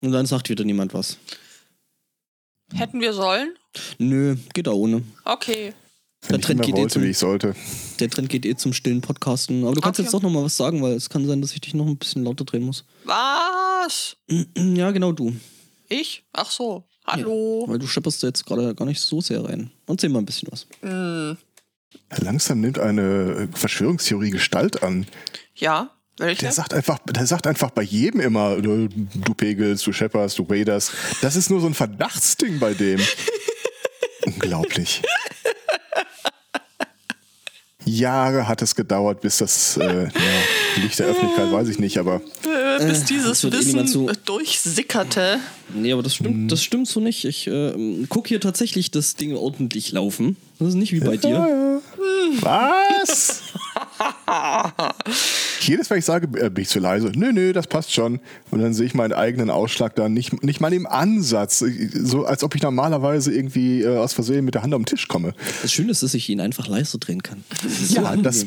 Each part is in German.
Und dann sagt wieder niemand was. Hätten wir sollen? Nö, geht auch ohne. Okay. Der Trend geht eh wollte, zum- wie ich sollte. Der Trend geht eh zum stillen Podcasten. Aber du kannst Okay. jetzt doch noch mal was sagen, weil es kann sein, dass ich dich noch ein bisschen lauter drehen muss. Was? Ja, genau du. Ich? Ach so. Hallo. Weil du schepperst jetzt gerade gar nicht so sehr rein. Erzähl mal ein bisschen was. Hm. Langsam nimmt eine Verschwörungstheorie Gestalt an. Ja, welche? Der sagt einfach, der sagt einfach bei jedem immer, äh, du pegelst, du schepperst, du waders. Das ist nur so ein Verdachtsding bei dem. Unglaublich. Jahre hat es gedauert, bis das äh, ja, Licht der Öffentlichkeit, weiß ich nicht, aber äh, bis Äh, dieses eh Wissen so- durchsickerte. Nee, aber das stimmt, das stimmt so nicht. Ich äh, guck hier tatsächlich das Ding ordentlich laufen. Das ist nicht wie bei dir. was? Jedes Mal ich sage, äh, bin ich zu leise. Nö, nö, das passt schon. Und dann sehe ich meinen eigenen Ausschlag da nicht, nicht mal im Ansatz. So als ob ich normalerweise irgendwie äh, aus Versehen mit der Hand am Tisch komme. Das Schöne ist, dass ich ihn einfach leiser drehen kann. Das ist so Ja, das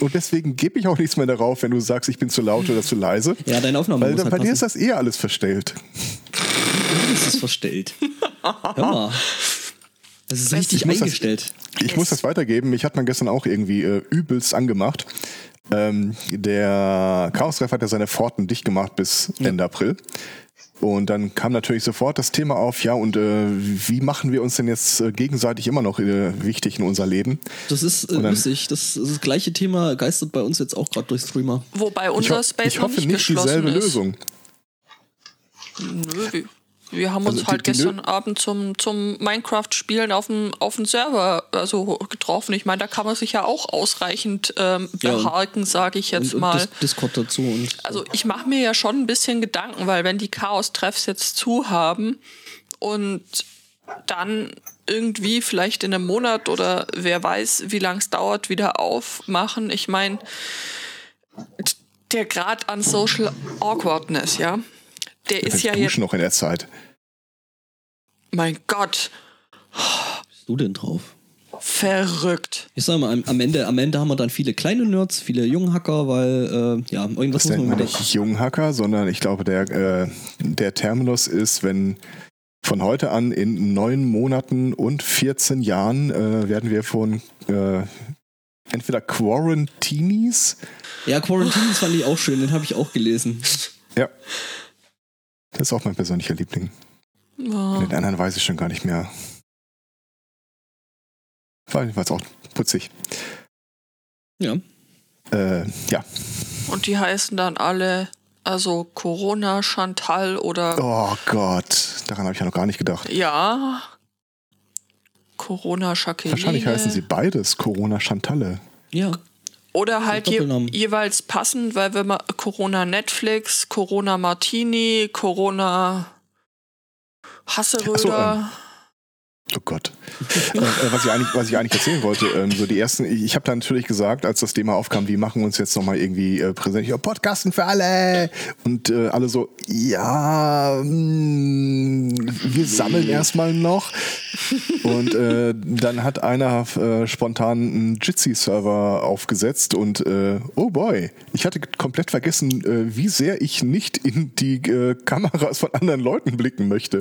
und deswegen gebe ich auch nichts mehr darauf, wenn du sagst, ich bin zu laut oder zu leise. ja, deine Aufnahme Weil muss halt bei dir ist das eher alles verstellt. ist es verstellt. Hör mal. Das ist richtig Ich muss das- eingestellt. Ich muss das weitergeben. Mich hat man gestern auch irgendwie äh, übelst angemacht. Ähm, der Chaos-Ref hat ja seine Pforten dicht gemacht bis Ende April. Und dann kam natürlich sofort das Thema auf, ja, und äh, wie machen wir uns denn jetzt äh, gegenseitig immer noch äh, wichtig in unser Leben? Das ist äh, dann- lustig. Das, das gleiche Thema geistert bei uns jetzt auch gerade durch Streamer. Wobei Ich, unser ho Space ich noch hoffe nicht nicht geschlossen dieselbe ist. Lösung. Nö, wir, haben uns Also die- halt die Lö- gestern Abend zum, zum Minecraft-Spielen auf dem, auf dem Server also getroffen. Ich meine, da kann man sich ja auch ausreichend ähm, Ja, und- beharken, sage ich jetzt und, und mal. Dis Discord dazu. Und Also ich mache mir ja schon ein bisschen Gedanken, weil wenn die Chaos-Treffs jetzt zu haben und dann irgendwie vielleicht in einem Monat oder wer weiß, wie lang es dauert, wieder aufmachen. Ich meine, der Grad an Social Awkwardness, ja, der ist ja jetzt, noch in der Zeit. mein Gott, bist du denn drauf? verrückt. Ich sag mal, am, am, Ende, am Ende haben wir dann viele kleine Nerds, viele Junghacker, weil, äh, ja, irgendwas Das muss man nicht Junghacker, sondern ich glaube, der, äh, der Terminus ist, wenn von heute an in neun Monaten und 14 Jahren äh, werden wir von äh, entweder Quarantinis, Ja, Quarantine fand ich auch schön, den habe ich auch gelesen. ja, das ist auch mein persönlicher Liebling. Ja. Den anderen weiß ich schon gar nicht mehr. War jedenfalls auch putzig. Ja. Äh, ja. Und die heißen dann alle, also Corona, Chantal oder Oh Gott, daran habe ich ja noch gar nicht gedacht. ja. Corona Jacqueline. Wahrscheinlich heißen sie beides Corona Chantalle. Ja. Oder halt je, jeweils passend, weil wenn man Corona Netflix, Corona Martini, Corona Hasseröder. So, ähm, Oh Gott. äh, äh, was, ich eigentlich, was ich eigentlich erzählen wollte, ähm, so die ersten, ich, ich habe da natürlich gesagt, als das Thema aufkam, wie machen wir uns jetzt nochmal irgendwie äh, präsent? Ja, Podcasten für alle! Und äh, alle so, ja, mh, wir sammeln erstmal noch. Und äh, dann hat einer äh, spontan einen Jitsi-Server aufgesetzt und äh, oh boy, ich hatte komplett vergessen, äh, wie sehr ich nicht in die äh, Kameras von anderen Leuten blicken möchte.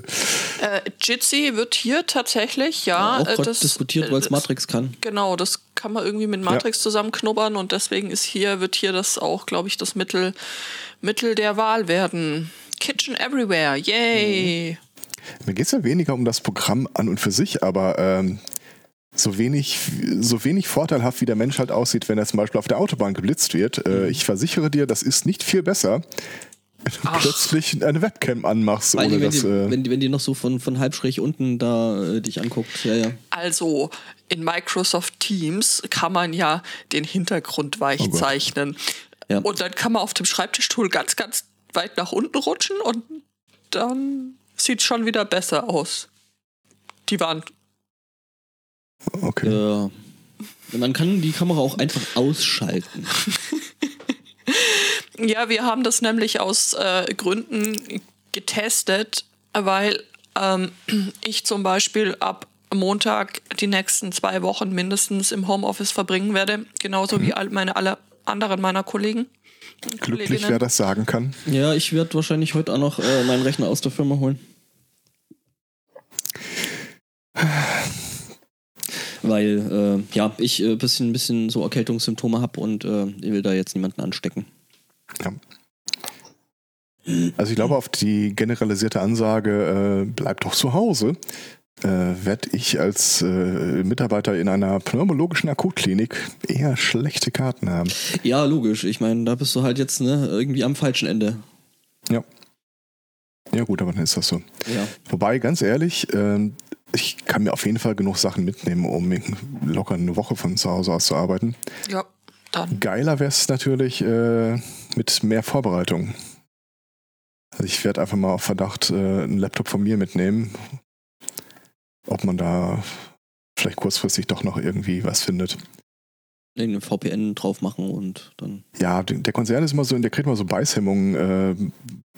Äh, Jitsi wird hier tatsächlich, ja. auch äh, gerade diskutiert, weil es äh, Matrix kann. Genau, das kann man irgendwie mit Matrix zusammenknubbern und deswegen ist hier, wird hier das auch, glaube ich, das Mittel, Mittel der Wahl werden. Kitchen Everywhere, yay! Mir geht es ja weniger um das Programm an und für sich, aber ähm, so wenig, so wenig vorteilhaft wie der Mensch halt aussieht, wenn er zum Beispiel auf der Autobahn geblitzt wird. Mhm. Äh, ich versichere dir, das ist nicht viel besser, Ach. plötzlich eine Webcam anmachst, Vor ohne wenn, dass. die, Äh, wenn, die, wenn die noch so von, von halb schräg unten da äh, dich anguckt. Ja, ja. Also in Microsoft Teams kann man ja den Hintergrund weich Oh zeichnen. Ja. Und dann kann man auf dem Schreibtischstuhl ganz, ganz weit nach unten rutschen und dann sieht schon wieder besser aus. Die Wand. okay. Ja. Man kann die Kamera auch einfach ausschalten. Ja, wir haben das nämlich aus äh, Gründen getestet, weil ähm, ich zum Beispiel ab Montag die nächsten zwei Wochen mindestens im Homeoffice verbringen werde, genauso wie all meine alle anderen meiner Kollegen. Glücklich, Kolleginnen. wer das sagen kann. Ja, ich werde wahrscheinlich heute auch noch äh, meinen Rechner aus der Firma holen. Weil, äh, ja, ich ein äh, bisschen, bisschen so Erkältungssymptome habe und äh, ich will da jetzt niemanden anstecken. Ja. Also ich glaube, auf die generalisierte Ansage, äh, bleib doch zu Hause, äh, werde ich als äh, Mitarbeiter in einer pneumologischen Akutklinik eher schlechte Karten haben. Ja, logisch. Ich meine, da bist du halt jetzt ne, irgendwie am falschen Ende. Ja. Ja gut, aber dann ist das so. Ja. Wobei, ganz ehrlich, ähm, ich kann mir auf jeden Fall genug Sachen mitnehmen, um locker eine Woche von zu Hause aus zu arbeiten. Ja, dann. Geiler wäre es natürlich äh, mit mehr Vorbereitung. Also ich werde einfach mal auf Verdacht äh, einen Laptop von mir mitnehmen, ob man da vielleicht kurzfristig doch noch irgendwie was findet. Den VPN drauf machen und dann. Ja, der Konzern ist immer so, der kriegt immer so Beißhemmungen äh,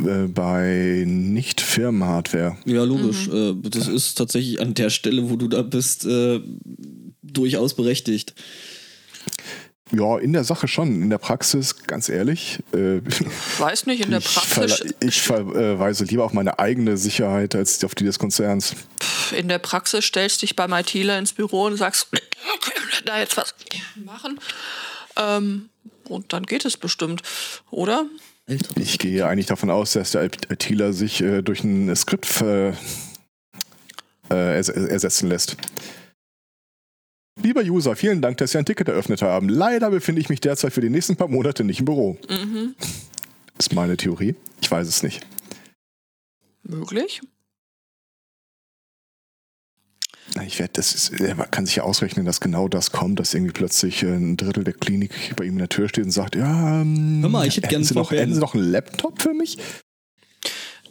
äh, bei Nicht-Firmen-Hardware. Ja, logisch. Mhm. Äh, das ist tatsächlich an der Stelle, wo du da bist, äh, durchaus berechtigt. Ja, in der Sache schon. In der Praxis, ganz ehrlich. Äh, Weiß nicht, in der Praxis. Ich, verweise lieber auf meine eigene Sicherheit als auf die des Konzerns. In der Praxis stellst dich beim ITler ins Büro und sagst, da jetzt was machen. Ähm, und dann geht es bestimmt, oder? Ich gehe eigentlich davon aus, dass der ITler sich äh, durch ein Skript äh, ersetzen lässt. Lieber User, vielen Dank, dass Sie ein Ticket eröffnet haben. Leider befinde ich mich derzeit für die nächsten paar Monate nicht im Büro. Mhm. Ist meine Theorie. Ich weiß es nicht. Möglich. Ich werde, das ist, er kann sich ja ausrechnen, dass genau das kommt, dass irgendwie plötzlich ein Drittel der Klinik bei ihm in der Tür steht und sagt, ja, ähm, Hör mal, ich hätte gerne Sie noch, hätten Sie noch einen Laptop für mich?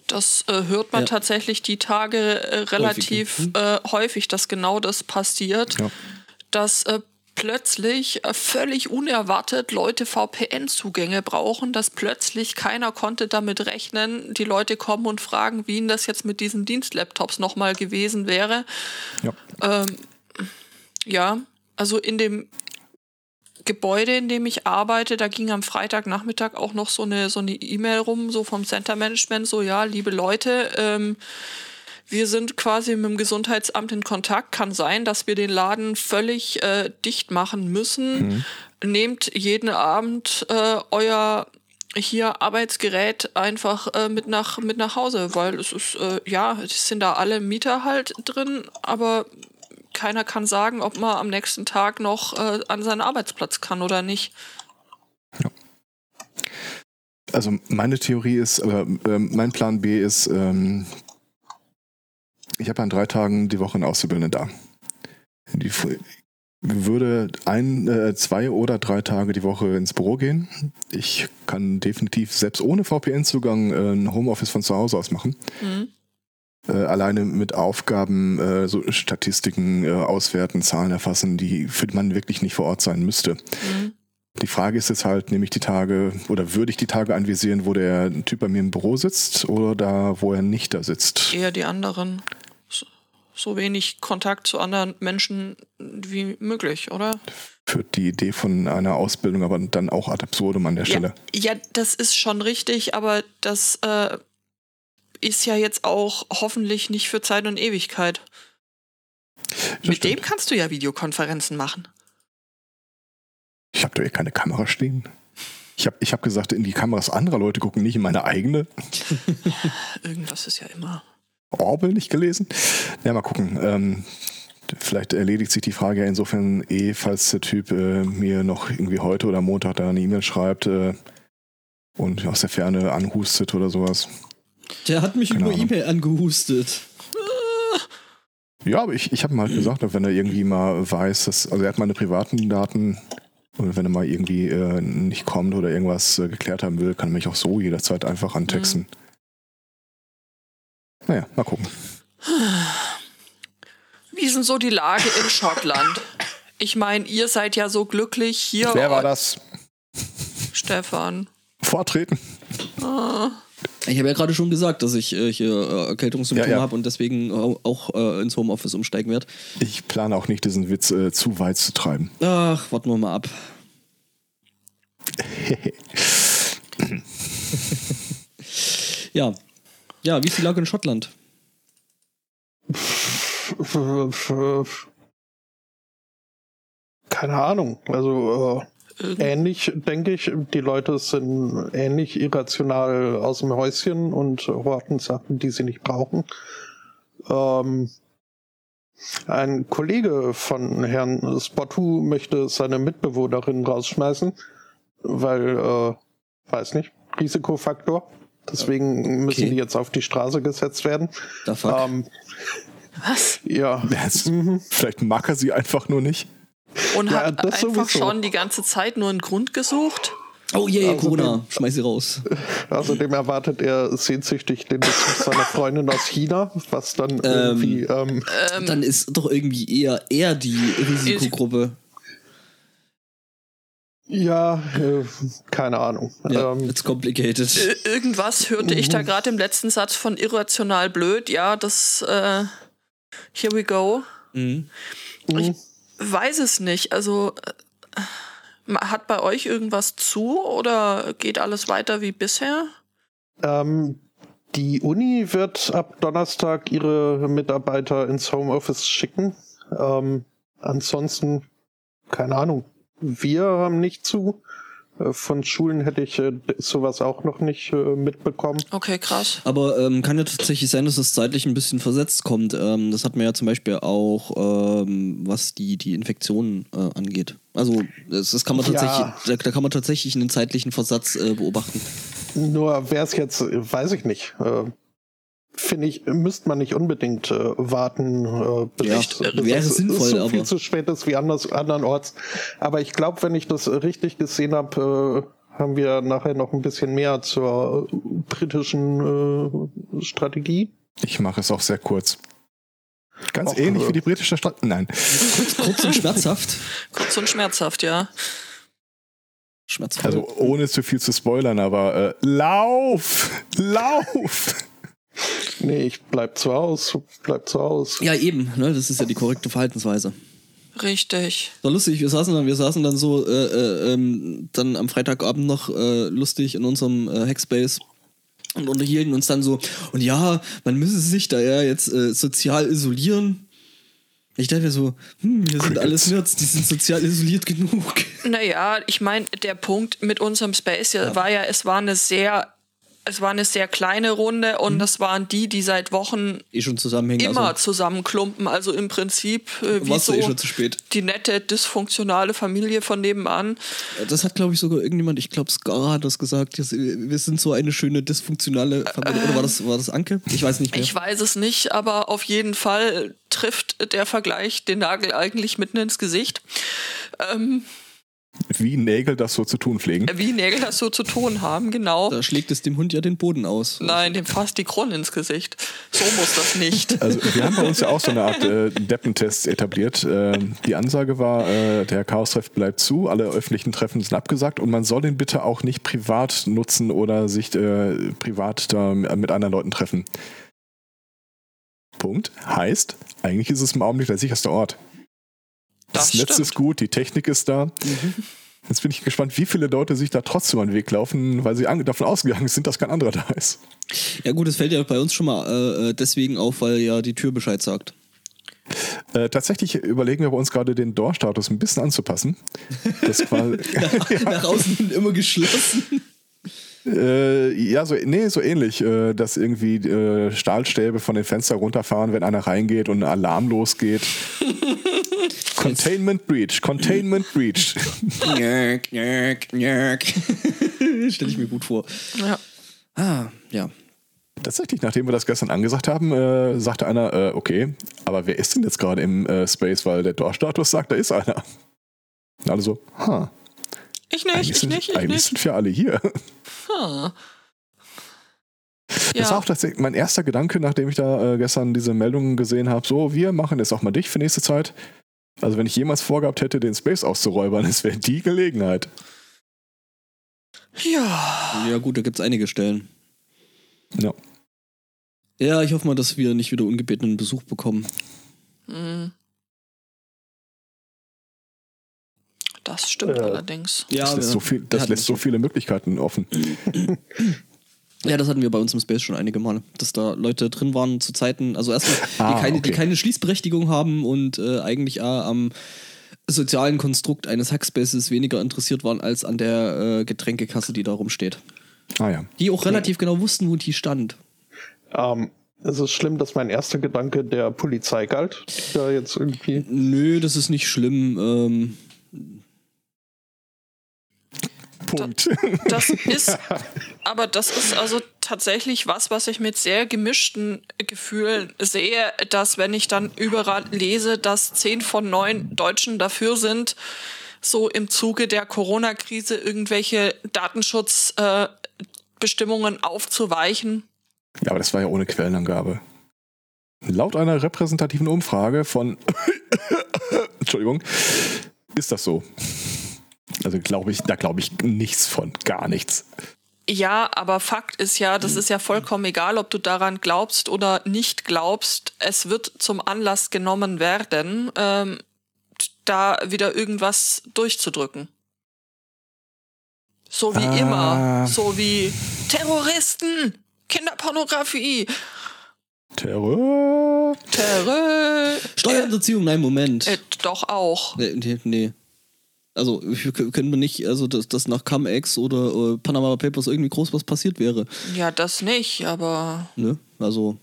Das äh, hört man ja. tatsächlich die Tage äh, relativ häufig. Äh, häufig, dass genau das passiert. Ja dass äh, plötzlich äh, völlig unerwartet Leute VPN-Zugänge brauchen, dass plötzlich keiner konnte damit rechnen, die Leute kommen und fragen, wie ihnen das jetzt mit diesen Dienstlaptops nochmal gewesen wäre. Ja. Ähm, ja, also in dem Gebäude, in dem ich arbeite, da ging am Freitagnachmittag auch noch so eine so eine E-Mail rum, so vom Center Management, so ja, liebe Leute, ähm, wir sind quasi mit dem Gesundheitsamt in Kontakt. Kann sein, dass wir den Laden völlig äh, dicht machen müssen. Mhm. Nehmt jeden Abend äh, euer hier Arbeitsgerät einfach äh, mit nach mit nach Hause, weil es ist äh, ja, es sind da alle Mieter halt drin, aber keiner kann sagen, ob man am nächsten Tag noch äh, an seinen Arbeitsplatz kann oder nicht. Ja. Also meine Theorie ist, äh, mein Plan B ist, ähm, ich habe an drei Tagen die Woche einen Auszubildenden da. Die würde ein, äh, zwei oder drei Tage die Woche ins Büro gehen. Ich kann definitiv selbst ohne VPN-Zugang äh, ein Homeoffice von zu Hause aus machen. Mhm. Äh, alleine mit Aufgaben, äh, so Statistiken äh, auswerten, Zahlen erfassen, die für man wirklich nicht vor Ort sein müsste. Mhm. Die Frage ist jetzt halt, nehme ich die Tage oder würde ich die Tage anvisieren, wo der Typ bei mir im Büro sitzt oder da, wo er nicht da sitzt? Eher die anderen so wenig Kontakt zu anderen Menschen wie möglich, oder? Führt die Idee von einer Ausbildung aber dann auch ad absurdum an der Stelle. Ja, ja das ist schon richtig, aber das äh, ist ja jetzt auch hoffentlich nicht für Zeit und Ewigkeit. Das Mit stimmt. dem kannst du ja Videokonferenzen machen. Ich habe da eh keine Kamera stehen. Ich habe ich hab gesagt, in die Kameras anderer Leute gucken, nicht in meine eigene. Irgendwas ist ja immer. Orwell nicht gelesen? Ja, mal gucken. Ähm, vielleicht erledigt sich die Frage ja insofern eh, falls der Typ äh, mir noch irgendwie heute oder Montag da eine E-Mail schreibt äh, und aus der Ferne anhustet oder sowas. Der hat mich Keine über E-Mail angehustet. Ja, aber ich, ich habe ihm halt gesagt, wenn er irgendwie mal weiß, dass, also er hat meine privaten Daten und wenn er mal irgendwie äh, nicht kommt oder irgendwas äh, geklärt haben will, kann er mich auch so jederzeit einfach antexten. Mhm. Naja, mal gucken. Wie ist denn so die Lage in Schottland? Ich meine, ihr seid ja so glücklich hier. Wer war das? Stefan. Vortreten. Ah. Ich habe ja gerade schon gesagt, dass ich äh, hier äh, Erkältungssymptome ja, ja. habe und deswegen auch äh, ins Homeoffice umsteigen werde. Ich plane auch nicht, diesen Witz äh, zu weit zu treiben. Ach, warten wir mal ab. ja. Ja, wie ist die Lage in Schottland? Keine Ahnung. Also äh, ähnlich, denke ich. Die Leute sind ähnlich irrational aus dem Häuschen und horten Sachen, die sie nicht brauchen. Ähm, ein Kollege von Herrn Spottu möchte seine Mitbewohnerin rausschmeißen, weil, äh, weiß nicht, Risikofaktor. Deswegen müssen okay. die jetzt auf die Straße gesetzt werden. Ähm, Was? Ja. Mhm. Vielleicht mag er sie einfach nur nicht. Und ja, hat einfach sowieso. schon die ganze Zeit nur einen Grund gesucht. Oh je, yeah, also Corona, schmeiß sie raus. Außerdem erwartet er sehnsüchtig den Besuch seiner Freundin aus China, was dann ähm, irgendwie. Ähm, ähm, dann ist doch irgendwie eher er die Risikogruppe. Ja, äh, keine Ahnung. Ja, ähm, it's complicated. Irgendwas hörte ich da mhm. gerade im letzten Satz von irrational blöd. Ja, das. Äh, here we go. Mhm. Ich weiß es nicht. Also. Äh, hat bei euch irgendwas zu oder geht alles weiter wie bisher? Ähm, die Uni wird ab Donnerstag ihre Mitarbeiter ins Homeoffice schicken. Ähm, ansonsten, keine Ahnung, wir haben nicht zu. Äh, von Schulen hätte ich äh, sowas auch noch nicht äh, mitbekommen. Okay, krass. Aber ähm, kann ja tatsächlich sein, dass es zeitlich ein bisschen versetzt kommt. Ähm, das hat man ja zum Beispiel auch, ähm, was die, die Infektionen äh, angeht. Also das, das kann man tatsächlich, ja. da, da, kann man tatsächlich einen zeitlichen Versatz äh, beobachten. Nur wäre es jetzt, weiß ich nicht. Äh, finde ich, müsste man nicht unbedingt äh, warten, äh, bis, ja, bis wäre es sinnvoll, so viel zu spät ist wie anders, andernorts. Aber ich glaube, wenn ich das richtig gesehen habe, äh, haben wir nachher noch ein bisschen mehr zur britischen äh, Strategie. Ich mache es auch sehr kurz. Ganz auch, ähnlich wie die britische Strategie. Nein. Kurz, kurz und schmerzhaft. kurz und schmerzhaft, ja. Schmerzhaft. Also ohne zu viel zu spoilern, aber äh, lauf! Lauf! Nee, ich bleib zu Hause, bleib zu Hause. Ja, eben, ne? Das ist ja die korrekte Verhaltensweise. Richtig. War lustig, wir saßen dann, wir saßen dann so äh, äh, ähm, dann am Freitagabend noch äh, lustig in unserem äh, Hackspace und unterhielten uns dann so, und ja, man müsse sich da ja jetzt äh, sozial isolieren. Ich dachte mir so, hm, wir sind alles Nerds, die sind sozial isoliert genug. Naja, ich meine, der Punkt mit unserem Space ja. war ja, es war eine sehr es war eine sehr kleine Runde und mhm. das waren die, die seit Wochen eh zusammenhängen, immer also zusammenklumpen. Also im Prinzip äh, wie so eh schon zu spät. die nette, dysfunktionale Familie von nebenan. Das hat, glaube ich, sogar irgendjemand, ich glaube, Skara hat das gesagt, wir sind so eine schöne, dysfunktionale Familie. Äh, Oder war das, war das Anke? Ich weiß nicht mehr. Ich weiß es nicht, aber auf jeden Fall trifft der Vergleich den Nagel eigentlich mitten ins Gesicht. Ähm, wie Nägel das so zu tun pflegen. Wie Nägel das so zu tun haben, genau. Da schlägt es dem Hund ja den Boden aus. Nein, dem fasst die Krone ins Gesicht. So muss das nicht. Also wir haben bei uns ja auch so eine Art äh, Deppentest etabliert. Äh, die Ansage war, äh, der Chaos-Treff bleibt zu, alle öffentlichen Treffen sind abgesagt und man soll den bitte auch nicht privat nutzen oder sich äh, privat da mit anderen Leuten treffen. Punkt. Heißt, eigentlich ist es im Augenblick der sicherste Ort. Das, das Netz stimmt. ist gut, die Technik ist da. Mhm. Jetzt bin ich gespannt, wie viele Leute sich da trotzdem an den Weg laufen, weil sie davon ausgegangen sind, dass kein anderer da ist. Ja gut, es fällt ja bei uns schon mal äh, äh, deswegen auf, weil ja die Tür Bescheid sagt. Äh, tatsächlich überlegen wir bei uns gerade den Door-Status ein bisschen anzupassen. Das quasi, nach, ja. nach außen immer geschlossen. Äh, ja, so, nee, so ähnlich, äh, dass irgendwie äh, Stahlstäbe von den Fenstern runterfahren, wenn einer reingeht und ein Alarm losgeht. Containment Breach, Containment Breach. Njerk, njerk, njerk. Stelle ich mir gut vor. Ja. Ah, ja. Tatsächlich, nachdem wir das gestern angesagt haben, äh, sagte einer, äh, okay, aber wer ist denn jetzt gerade im äh, Space, weil der Door-Status sagt, da ist einer. Und alle so, ha. Ich nicht, eigentlich ich sind, nicht, ich eigentlich nicht. sind wir alle hier. Hm. Das ja. war auch tatsächlich mein erster Gedanke, nachdem ich da äh, gestern diese Meldungen gesehen habe. So, wir machen jetzt auch mal dich für nächste Zeit. Also, wenn ich jemals vorgehabt hätte, den Space auszuräubern, es wäre die Gelegenheit. Ja. Ja, gut, da gibt es einige Stellen. Ja. Ja, ich hoffe mal, dass wir nicht wieder ungebetenen Besuch bekommen. Mhm. Das stimmt Äh, allerdings. Ja, Das lässt, so, viel, das lässt so viele Möglichkeiten offen. Ja, das hatten wir bei uns im Space schon einige Male, dass da Leute drin waren zu Zeiten, also erstmal, die, Ah, keine, die okay. keine Schließberechtigung haben und äh, eigentlich äh, am sozialen Konstrukt eines Hackspaces weniger interessiert waren als an der äh, Getränkekasse, die da rumsteht. Ah ja. Die auch relativ genau wussten, wo die stand. Ähm, es ist schlimm, dass mein erster Gedanke der Polizei galt, die da jetzt irgendwie. Nö, das ist nicht schlimm. Ähm, Punkt. Das ist, aber das ist also tatsächlich was, was ich mit sehr gemischten Gefühlen sehe, dass wenn ich dann überall lese, dass zehn von neun Deutschen dafür sind, so im Zuge der Corona-Krise irgendwelche Datenschutzbestimmungen äh, aufzuweichen. Ja, aber das war ja ohne Quellenangabe. Laut einer repräsentativen Umfrage von Entschuldigung, ist das so. Also glaube ich, da glaube ich nichts von, gar nichts. Ja, aber Fakt ist ja, das ist ja vollkommen egal, ob du daran glaubst oder nicht glaubst. Es wird zum Anlass genommen werden, ähm, da wieder irgendwas durchzudrücken. So wie Ah. immer. So wie Terroristen, Kinderpornografie, Terror. Terror. Steuerhinterziehung, nein, Moment. Äh, doch auch. Nee, nee, nee. Also, können wir nicht, also, dass, dass nach Cum-Ex oder äh, Panama Papers irgendwie groß was passiert wäre. Ja, das nicht, aber Ne? Also.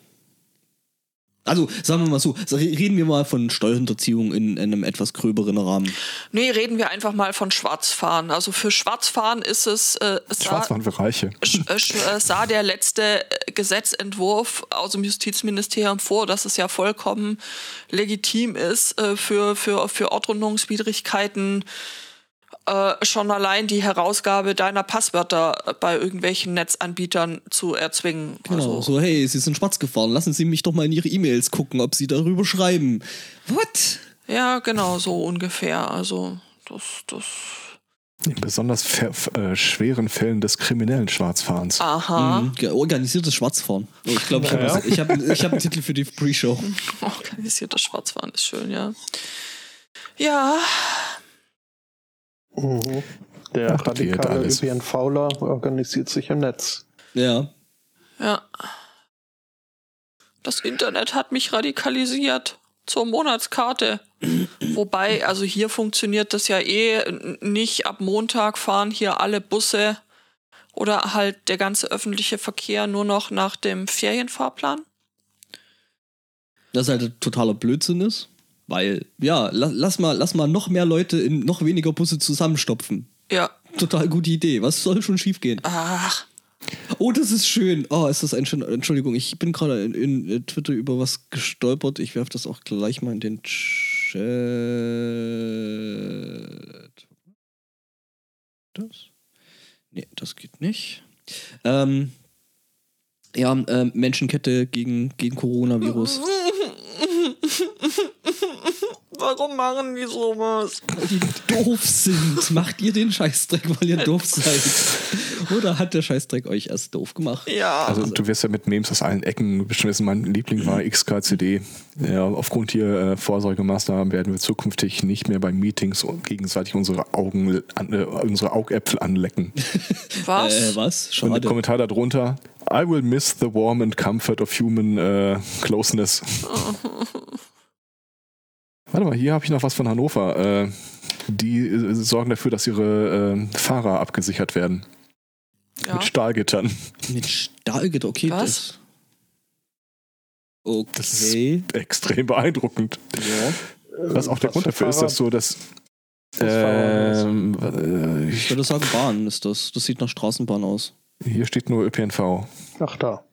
Also, sagen wir mal so, reden wir mal von Steuerhinterziehung in, einem etwas gröberen Rahmen. nee, reden wir einfach mal von Schwarzfahren. Also für Schwarzfahren ist es äh, sah- Schwarzfahren für Reiche. sch- äh, äh, sah der letzte äh, Gesetzentwurf aus dem Justizministerium vor, dass es ja vollkommen legitim ist, äh, für, für, für Ordnungswidrigkeiten äh, schon allein die Herausgabe deiner Passwörter bei irgendwelchen Netzanbietern zu erzwingen. Genau. Also, So, hey, Sie sind schwarz gefahren, lassen Sie mich doch mal in Ihre E-Mails gucken, ob Sie darüber schreiben. What? ja, genau, so ungefähr. Also das, das. In besonders äh, schweren Fällen des kriminellen Schwarzfahrens. Aha. Mhm. Ge- Organisiertes Schwarzfahren. Oh, ich glaube, ich habe Ja. ich hab, ich hab einen Titel für die Pre-Show. Organisiertes Schwarzfahren ist schön, ja. Ja, Mhm. Der Aktiviert radikale. ÖPNVler organisiert sich im Netz. Ja. Ja. Das Internet hat mich radikalisiert zur Monatskarte. Wobei, also hier funktioniert das ja eh nicht. Ab Montag fahren hier alle Busse oder halt der ganze öffentliche Verkehr nur noch nach dem Ferienfahrplan. Das halt totaler Blödsinn ist. Weil, ja, lass, lass, mal, lass mal noch mehr Leute in noch weniger Busse zusammenstopfen. Ja. Total gute Idee. Was soll schon schiefgehen? Ach, Oh, das ist schön. Oh, ist das ein schöner. Entschuldigung, ich bin gerade in, in äh, Twitter über was gestolpert. Ich werfe das auch gleich mal in den Chat. Das? Nee, das geht nicht. Ähm, ja, ähm, Menschenkette gegen, gegen Coronavirus. warum machen die sowas? Weil die doof sind. Macht ihr den Scheißdreck, weil ihr doof seid? Oder hat der Scheißdreck euch erst doof gemacht? Ja. Also du wirst ja mit Memes aus allen Ecken bestimmt wissen, mein Liebling war XKCD. Ja, aufgrund hier äh, Vorsorgemaßnahmen werden wir zukünftig nicht mehr bei Meetings gegenseitig unsere Augen, an, äh, unsere Augäpfel anlecken. was? Äh, was? Und der Schade. Kommentar darunter, I will miss the warm and comfort of human äh, closeness. Warte mal, hier habe ich noch was von Hannover. Äh, die äh, sorgen dafür, dass ihre äh, Fahrer abgesichert werden. ja. Mit Stahlgittern. Mit Stahlgitter, okay. Was? Das, okay. Das ist extrem beeindruckend. ja. Was auch der Was Grund für dafür ist, dass so, Fahrer ähm, äh, Ich ich, würde sagen, Bahn ist das. Das sieht nach Straßenbahn aus. hier steht nur ÖPNV. Ach da.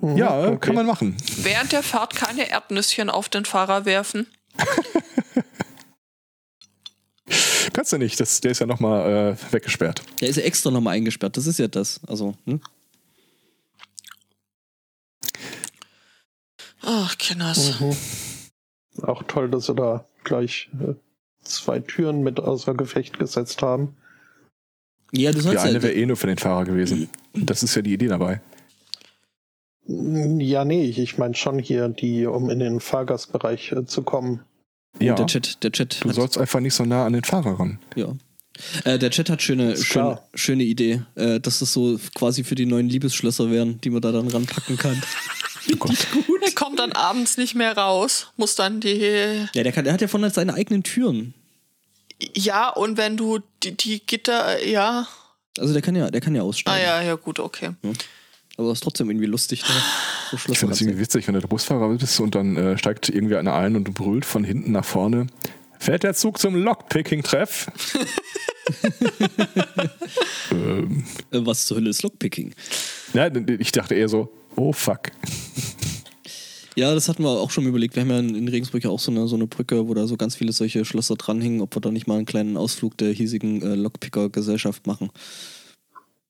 Mhm, Ja, okay. kann man machen. Während der Fahrt keine Erdnüsschen auf den Fahrer werfen. Kannst du nicht, das, der ist ja nochmal äh, weggesperrt. Der ist ja extra nochmal eingesperrt. Das ist ja das. Also, hm? Ach, Kinders. Mhm. Auch toll, dass sie da gleich äh, zwei Türen mit außer Gefecht gesetzt haben. Ja, du Die eine ja. wäre eh nur für den Fahrer gewesen. Das ist ja die Idee dabei. Ja, nee, ich meine schon hier, die, um in den Fahrgastbereich äh, zu kommen. Ja, Der Chat, der Chat du sollst einfach nicht so nah an den Fahrer ran. ja. Äh, der Chat hat schöne, Ist schöne, Idee, äh, dass das so quasi für die neuen Liebesschlösser wären, die man da dann ranpacken kann. Oh Gott. Der kommt dann abends nicht mehr raus, muss dann die. ja, der, kann, der hat ja von seine eigenen Türen. Ja, und wenn du die, die Gitter. Ja. Also der kann ja, der kann ja Ah, aussteigen. ja, ja, gut, okay. Aber das ist trotzdem irgendwie lustig, da so Ich finde das irgendwie witzig, wenn du der Busfahrer bist und dann äh, steigt irgendwie einer ein und brüllt von hinten nach vorne. Fährt der Zug zum Lockpicking-Treff? ähm, Äh, Was zur Hölle ist Lockpicking? ja, ich dachte eher so, oh fuck. Ja, das hatten wir auch schon überlegt. Wir haben ja in, in Regensburg ja auch so eine, so eine Brücke, wo da so ganz viele solche Schlösser dranhängen, ob wir da nicht mal einen kleinen Ausflug der hiesigen äh, Lockpicker-Gesellschaft machen.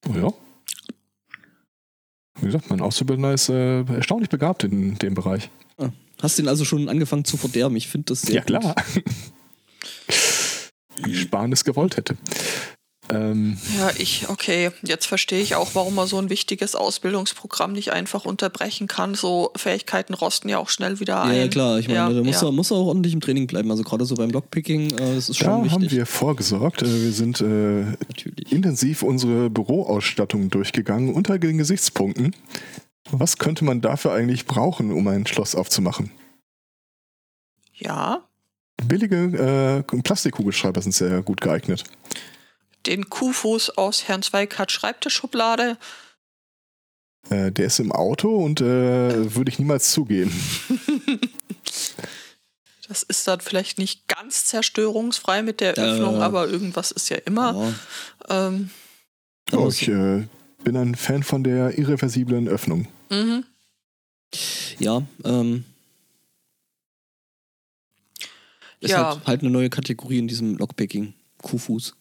Oh ja. Wie gesagt, mein Auszubildender ist äh, erstaunlich begabt in dem Bereich. Ah, hast den also schon angefangen zu verderben? Ich finde das sehr ja, klar. Wie Spahn es gewollt hätte. Ähm, Ja, ich, okay, jetzt verstehe ich auch, warum man so ein wichtiges Ausbildungsprogramm nicht einfach unterbrechen kann. So Fähigkeiten rosten ja auch schnell wieder ein. Ja, klar. Ich meine, Ja, da muss, ja. er, muss er auch ordentlich im Training bleiben. Also gerade so beim Lockpicking, äh, das ist schon da wichtig. haben wir vorgesorgt. Äh, wir sind äh, intensiv unsere Büroausstattung durchgegangen unter den Gesichtspunkten. Was könnte man dafür eigentlich brauchen, um ein Schloss aufzumachen? Ja, Billige äh, Plastikkugelschreiber sind sehr gut geeignet. Den Kuhfuß aus Herrn Zweigart Schreibtischschublade. Äh, der ist im Auto und äh, würde ich niemals zugeben. Das ist dann vielleicht nicht ganz zerstörungsfrei mit der Öffnung, Äh. aber irgendwas ist ja immer. Ja. Ähm, Oh, ich äh, bin ein Fan von der irreversiblen Öffnung. mhm. Ja, ähm. Ist Ja. halt, halt eine neue Kategorie in diesem Lockpicking. Kuhfuß.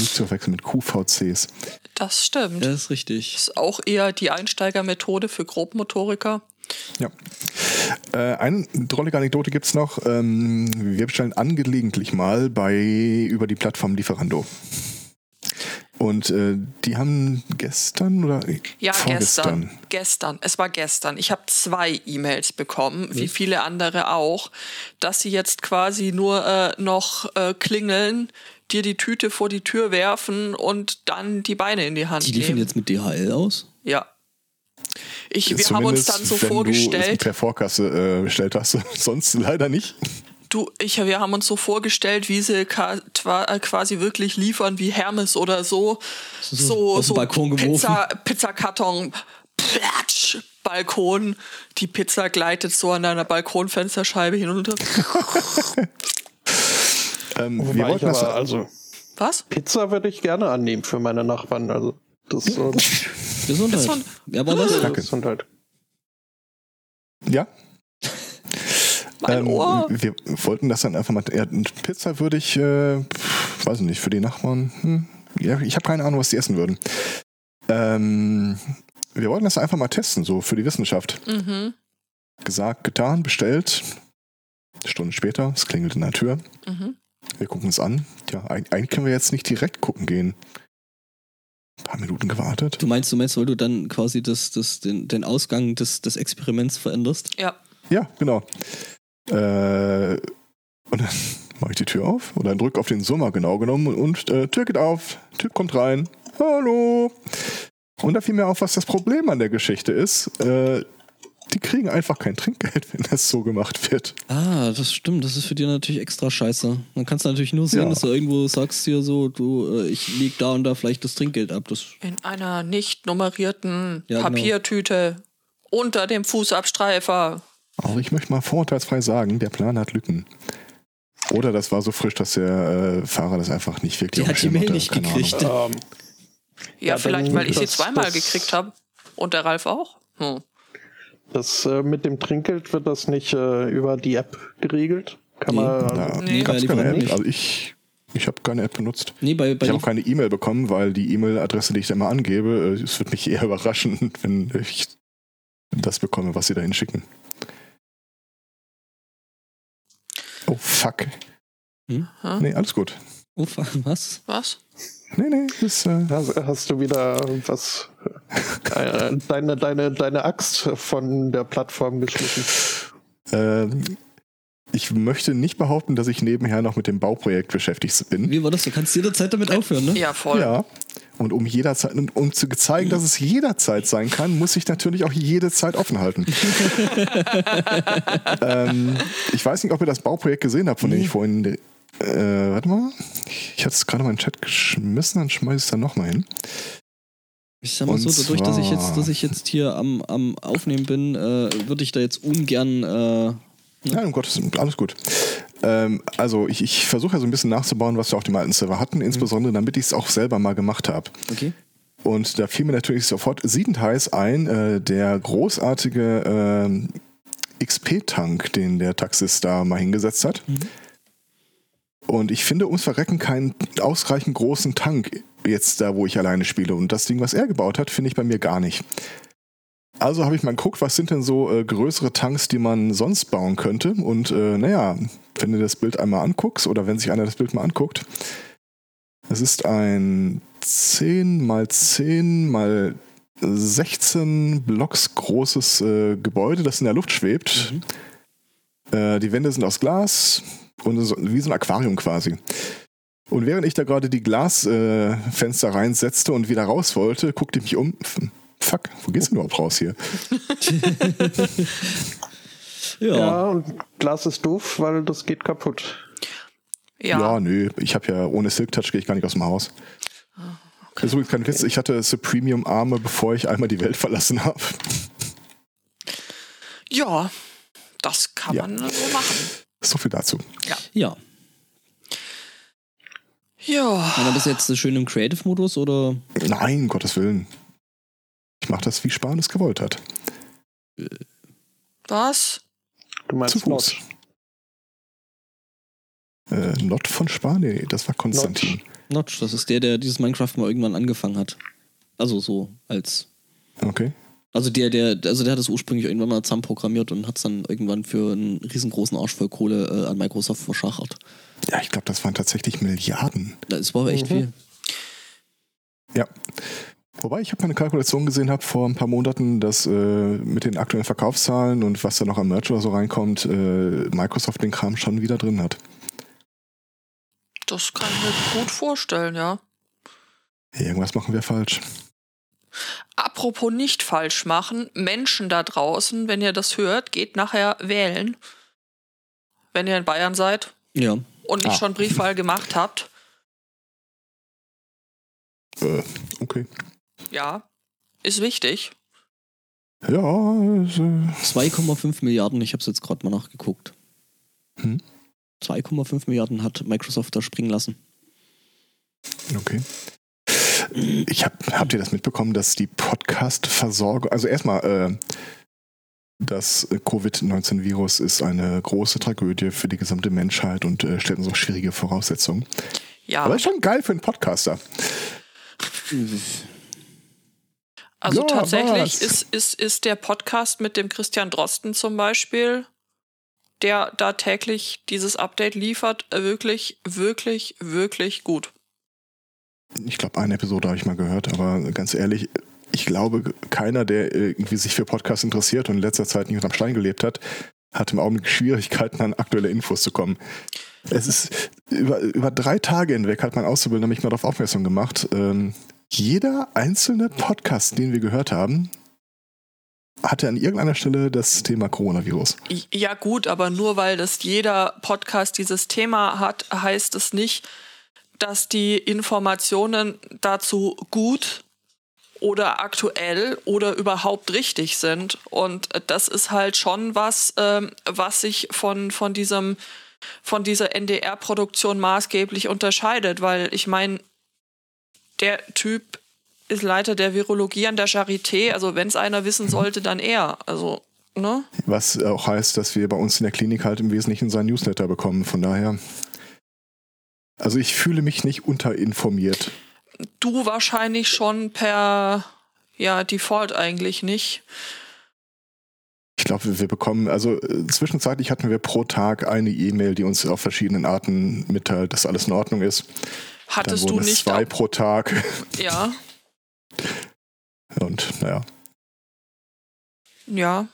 Nicht zu verwechseln mit QVCs. Das stimmt. Ja, ist richtig. Ist auch eher die Einsteigermethode für Grobmotoriker. Ja. Äh, eine drollige Anekdote gibt es noch. Ähm, wir bestellen angelegentlich mal bei über die Plattform Lieferando. Und äh, die haben gestern oder Ja, vorgestern. gestern. Gestern. Es war gestern. Ich habe zwei E-Mails bekommen, wie viele andere auch, dass sie jetzt quasi nur äh, noch äh, klingeln, dir die Tüte vor die Tür werfen und dann die Beine in die Hand Die liefern nehmen. jetzt mit DHL aus? Ja. Ich, wir haben uns dann so wenn Du vorgestellt. es per Vorkasse äh, bestellt hast. Sonst leider nicht. Du, ich, wir haben uns so vorgestellt, wie sie äh, quasi wirklich liefern, wie Hermes oder so. So So, so Balkon. Pizza, Pizzakarton, Platsch, Balkon. Die Pizza gleitet so an deiner Balkonfensterscheibe hinunter. Ähm, wir wollten das, also Was? Pizza würde ich gerne annehmen für meine Nachbarn. Also das ist so Gesundheit. Gesund- Ja, aber was? Danke. Gesundheit. ja, Mein Ohr. wir wollten das dann einfach mal. Ja, Pizza würde ich, äh, weiß ich nicht, für die Nachbarn. Hm, ja, ich habe keine Ahnung, was die essen würden. Ähm, wir wollten das einfach mal testen, so für die Wissenschaft. Mhm. Gesagt, getan, bestellt. Stunden später, es klingelt in der Tür. Mhm. Wir gucken es an. Ja, eig- eigentlich können wir jetzt nicht direkt gucken gehen. Ein paar Minuten gewartet. Du meinst, du meinst, weil du dann quasi das, das, den, den Ausgang des, des Experiments veränderst? Ja. Ja, genau. Äh, und dann mache ich die Tür auf und dann drücke auf den Summer genau genommen und äh, Tür geht auf, Typ kommt rein, hallo. Und da fiel mir auf, was das Problem an der Geschichte ist. Äh, kriegen einfach kein Trinkgeld, wenn das so gemacht wird. Ah, das stimmt. Das ist für dich natürlich extra scheiße. Dann kannst du natürlich nur sehen, Ja. dass du irgendwo sagst hier so, du, äh, ich leg da und da vielleicht das Trinkgeld ab. Das, In einer nicht nummerierten Ja, genau. Papiertüte unter dem Fußabstreifer. Aber ich möchte mal vorurteilsfrei sagen, der Plan hat Lücken. Oder das war so frisch, dass der äh, Fahrer das einfach nicht wirklich Der auf hat die Mail hatte. nicht Keine gekriegt. Ähm, Ja, Ja, vielleicht, weil ich sie zweimal das- gekriegt habe. Und der Ralf auch? Hm. Das äh, mit dem Trinkgeld wird das nicht äh, über die App geregelt? Kann Nee. man also, Nee. gab's keine App. nicht. Also ich, ich habe keine App benutzt. nee, bei, bei Ich habe auch keine E-Mail bekommen, weil die E-Mail-Adresse, die ich da immer angebe, äh, es wird mich eher überraschen, wenn ich das bekomme, was sie da hinschicken. Oh, fuck. Hm? Nee, alles gut. Oh, fuck, was? Was? Nee, nee, das, äh, hast, hast du wieder was deine, deine, deine Axt von der Plattform geschmissen? ähm, ich möchte nicht behaupten, dass ich nebenher noch mit dem Bauprojekt beschäftigt bin. Wie war das? Du kannst jederzeit damit aufhören, ne? Ja, voll. Ja. Und um jederzeit, und um zu zeigen, dass es jederzeit sein kann, muss ich natürlich auch jede Zeit offen halten. ähm, ich weiß nicht, ob ihr das Bauprojekt gesehen habt, von dem ich vorhin. Äh, warte mal. Ich hatte es gerade mal in den Chat geschmissen, dann schmeiße ich es dann nochmal hin. Ich sag mal Und so, dadurch, dass ich jetzt, dass ich jetzt hier am, am Aufnehmen bin, äh, würde ich da jetzt ungern. Äh, Ja, um Gottes Willen, alles gut. Ähm, also ich, ich versuche ja so ein bisschen nachzubauen, was wir auf dem alten Server hatten, insbesondere damit ich es auch selber mal gemacht habe. okay. Und da fiel mir natürlich sofort siedend heiß ein, äh, der großartige ähm, XP-Tank, den der Taxis da mal hingesetzt hat. Und ich finde ums Verrecken keinen ausreichend großen Tank jetzt da, wo ich alleine spiele. Und das Ding, was er gebaut hat, finde ich bei mir gar nicht. Also habe ich mal geguckt, was sind denn so äh, größere Tanks, die man sonst bauen könnte. Und äh, naja, wenn du das Bild einmal anguckst oder wenn sich einer das Bild mal anguckt, es ist ein 10 mal 10 mal 16 Blocks großes äh, Gebäude, das in der Luft schwebt. Äh, die Wände sind aus Glas und so, wie so ein Aquarium quasi. Und während ich da gerade die Glasfenster äh, reinsetzte und wieder raus wollte, guckte ich mich um. Fuck, wo geht's denn überhaupt raus hier? Ja. Ja, und Glas ist doof, weil das geht kaputt. Ja. Ja, nö, ich habe ja ohne Silk Touch gehe ich gar nicht aus dem Haus. Das ist übrigens kein Witz, ich hatte Supremium Arme, bevor ich einmal die Welt verlassen habe. Ja, das kann Ja. man so machen. So viel dazu. Ja. Ja. Aber bist du jetzt schön im Creative-Modus oder? Nein, Gottes Willen. Ich mache das, wie Spahn es gewollt hat. Was? Du meinst Zu Fuß. Notch. Äh, Not von Spahn? Nee, das war Konstantin. Notch, das ist der, der dieses Minecraft mal irgendwann angefangen hat. Also so als. Okay. Also der, der, also der hat es ursprünglich irgendwann mal zusammenprogrammiert und hat es dann irgendwann für einen riesengroßen Arsch voll Kohle äh, an Microsoft verschachert. Ja, ich glaube, das waren tatsächlich Milliarden. Das war echt Mhm. viel. Ja. Wobei ich habe eine Kalkulation gesehen habe vor ein paar Monaten, dass äh, mit den aktuellen Verkaufszahlen und was da noch an Merch oder so reinkommt, äh, Microsoft den Kram schon wieder drin hat. Das kann ich mir gut vorstellen, ja. Irgendwas machen wir falsch. Apropos nicht falsch machen, Menschen da draußen, wenn ihr das hört, geht nachher wählen. Wenn ihr in Bayern seid Ja. Und nicht Ah. schon Briefwahl gemacht habt. Äh, okay. Ja, ist wichtig. Ja, ist, äh, 2,5 Milliarden, ich habe es jetzt gerade mal nachgeguckt. Hm? 2,5 Milliarden hat Microsoft da springen lassen. okay. Ich hab, habt ihr das mitbekommen, dass die Podcast-Versorgung, also erstmal, äh, das Covid-19-Virus ist eine große Tragödie für die gesamte Menschheit und äh, stellt uns auch schwierige Voraussetzungen. Ja, Aber ist schon geil für einen Podcaster. also Ja, tatsächlich was? ist, ist, ist der Podcast mit dem Christian Drosten zum Beispiel, der da täglich dieses Update liefert, wirklich, wirklich, wirklich gut. Ich glaube, eine Episode habe ich mal gehört, aber ganz ehrlich, ich glaube, keiner, der irgendwie sich für Podcasts interessiert und in letzter Zeit nicht unterm Stein gelebt hat, hat im Augenblick Schwierigkeiten, an aktuelle Infos zu kommen. Es ist über, über drei Tage hinweg hat mein Auszubildender mich mal darauf aufmerksam gemacht. Ähm, jeder einzelne Podcast, den wir gehört haben, hatte an irgendeiner Stelle das Thema Coronavirus. Ja gut, aber nur weil das jeder Podcast dieses Thema hat, heißt es nicht, dass die Informationen dazu gut oder aktuell oder überhaupt richtig sind. Und das ist halt schon was, ähm, was sich von, von diesem von dieser NDR-Produktion maßgeblich unterscheidet, weil ich meine, der Typ ist Leiter der Virologie an der Charité, also wenn es einer wissen sollte, dann er. Also, ne? Was auch heißt, dass wir bei uns in der Klinik halt im Wesentlichen seinen Newsletter bekommen. Von daher. Also ich fühle mich nicht unterinformiert. Du wahrscheinlich schon per ja, Default eigentlich nicht. Ich glaube, wir bekommen, also äh, zwischenzeitlich hatten wir pro Tag eine E-Mail, die uns auf verschiedenen Arten mitteilt, dass alles in Ordnung ist. Dann Hattest wurden du nicht zwei pro Tag. ja, Und naja. ja.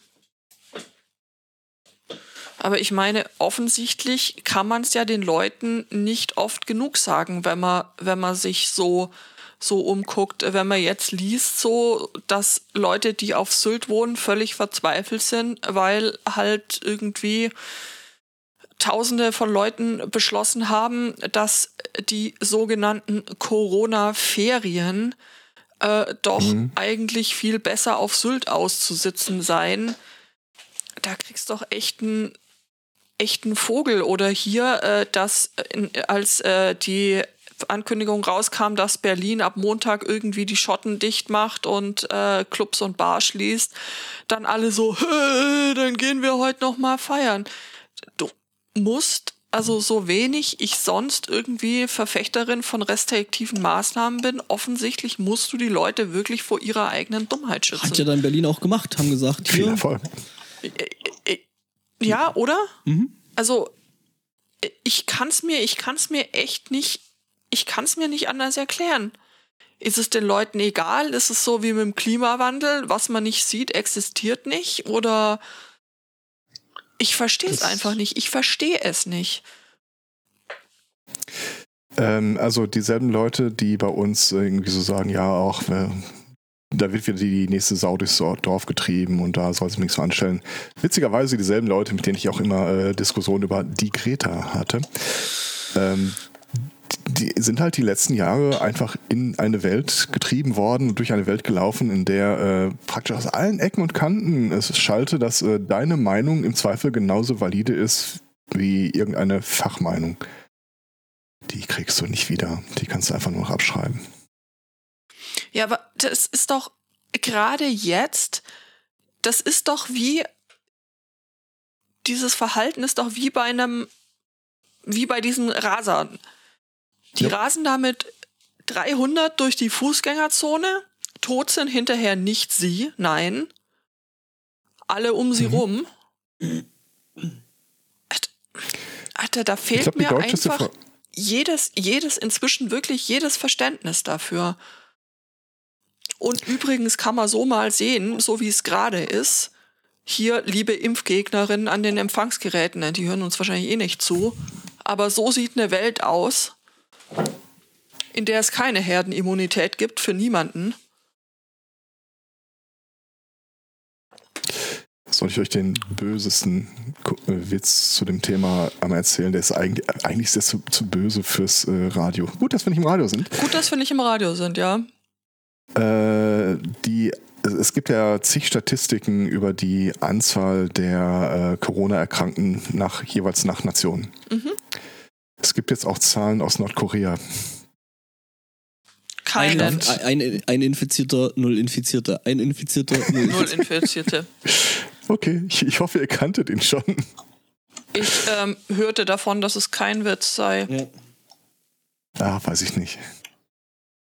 Aber ich meine, offensichtlich kann man es ja den Leuten nicht oft genug sagen, wenn man, wenn man sich so, so umguckt. Wenn man jetzt liest, so, dass Leute, die auf Sylt wohnen, völlig verzweifelt sind, weil halt irgendwie Tausende von Leuten beschlossen haben, dass die sogenannten Corona-Ferien äh, doch mhm. eigentlich viel besser auf Sylt auszusitzen seien. Da kriegst du doch echt einen echten Vogel. Oder hier, äh, dass in, als äh, die Ankündigung rauskam, dass Berlin ab Montag irgendwie die Schotten dicht macht und äh, Clubs und Bar schließt, dann alle so, dann gehen wir heute noch mal feiern. Du musst also so wenig ich sonst irgendwie Verfechterin von restriktiven Maßnahmen bin, offensichtlich musst du die Leute wirklich vor ihrer eigenen Dummheit schützen. Hat ja dann Berlin auch gemacht, haben gesagt. Viel Erfolg. Äh, äh, ja, oder? Mhm. Also ich kann es mir, ich kann es mir echt nicht, ich kann es mir nicht anders erklären. Ist es den Leuten egal? Ist es so wie mit dem Klimawandel? Was man nicht sieht, existiert nicht? Oder ich verstehe es einfach nicht. Ich verstehe es nicht. Ähm, also dieselben Leute, die bei uns irgendwie so sagen, ja, auch äh, da wird wieder die nächste Sau durchs Dorf getrieben und da soll sich nichts anstellen. Witzigerweise dieselben Leute, mit denen ich auch immer äh, Diskussionen über die Greta hatte. Ähm, die sind halt die letzten Jahre einfach in eine Welt getrieben worden und durch eine Welt gelaufen, in der äh, praktisch aus allen Ecken und Kanten es schalte, dass äh, deine Meinung im Zweifel genauso valide ist wie irgendeine Fachmeinung. Die kriegst du nicht wieder. Die kannst du einfach nur noch abschreiben. Ja, aber das ist doch gerade jetzt, das ist doch wie, dieses Verhalten ist doch wie bei einem, wie bei diesen Rasern. Die ja. rasen damit 300 durch die Fußgängerzone, tot sind hinterher nicht sie, nein, alle um sie mhm. rum. Alter, da fehlt glaub, mir einfach jedes, jedes, inzwischen wirklich jedes Verständnis dafür. Und übrigens kann man so mal sehen, so wie es gerade ist, hier, liebe Impfgegnerinnen an den Empfangsgeräten, die hören uns wahrscheinlich eh nicht zu, aber so sieht eine Welt aus, in der es keine Herdenimmunität gibt für niemanden. Soll ich euch den bösesten äh, Witz zu dem Thema einmal erzählen? Der ist eigentlich, eigentlich ist der zu, zu böse fürs äh, Radio. Gut, dass wir nicht im Radio sind. Gut, dass wir nicht im Radio sind, ja. Äh, die, es gibt ja zig Statistiken über die Anzahl der äh, Corona-Erkrankten nach, jeweils nach Nation. Mhm. Es gibt jetzt auch Zahlen aus Nordkorea. Kein, ein, ein, ein Infizierter, null Infizierte. Ein Infizierter, null, null Infizierte. okay, ich, ich, hoffe, ihr kanntet ihn schon. Ich ähm, hörte davon, dass es kein Witz sei. Ja. Ah, weiß ich nicht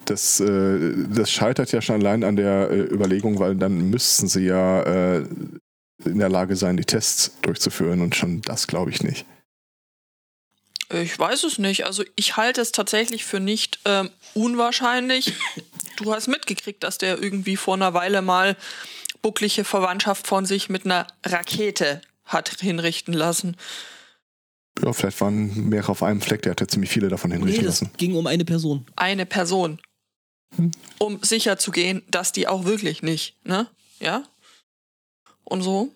das, äh, das scheitert ja schon allein an der äh, Überlegung, weil dann müssten sie ja äh, in der Lage sein, die Tests durchzuführen und schon das glaube ich nicht. Ich weiß es nicht. Also ich halte es tatsächlich für nicht ähm, unwahrscheinlich. Du hast mitgekriegt, dass der irgendwie vor einer Weile mal bucklige Verwandtschaft von sich mit einer Rakete hat hinrichten lassen. Ja, vielleicht waren mehrere auf einem Fleck, der hatte ziemlich viele davon hinrichten nee, lassen. Es ging um eine Person. Eine Person um sicher zu gehen, dass die auch wirklich nicht, ne? Ja? Und so.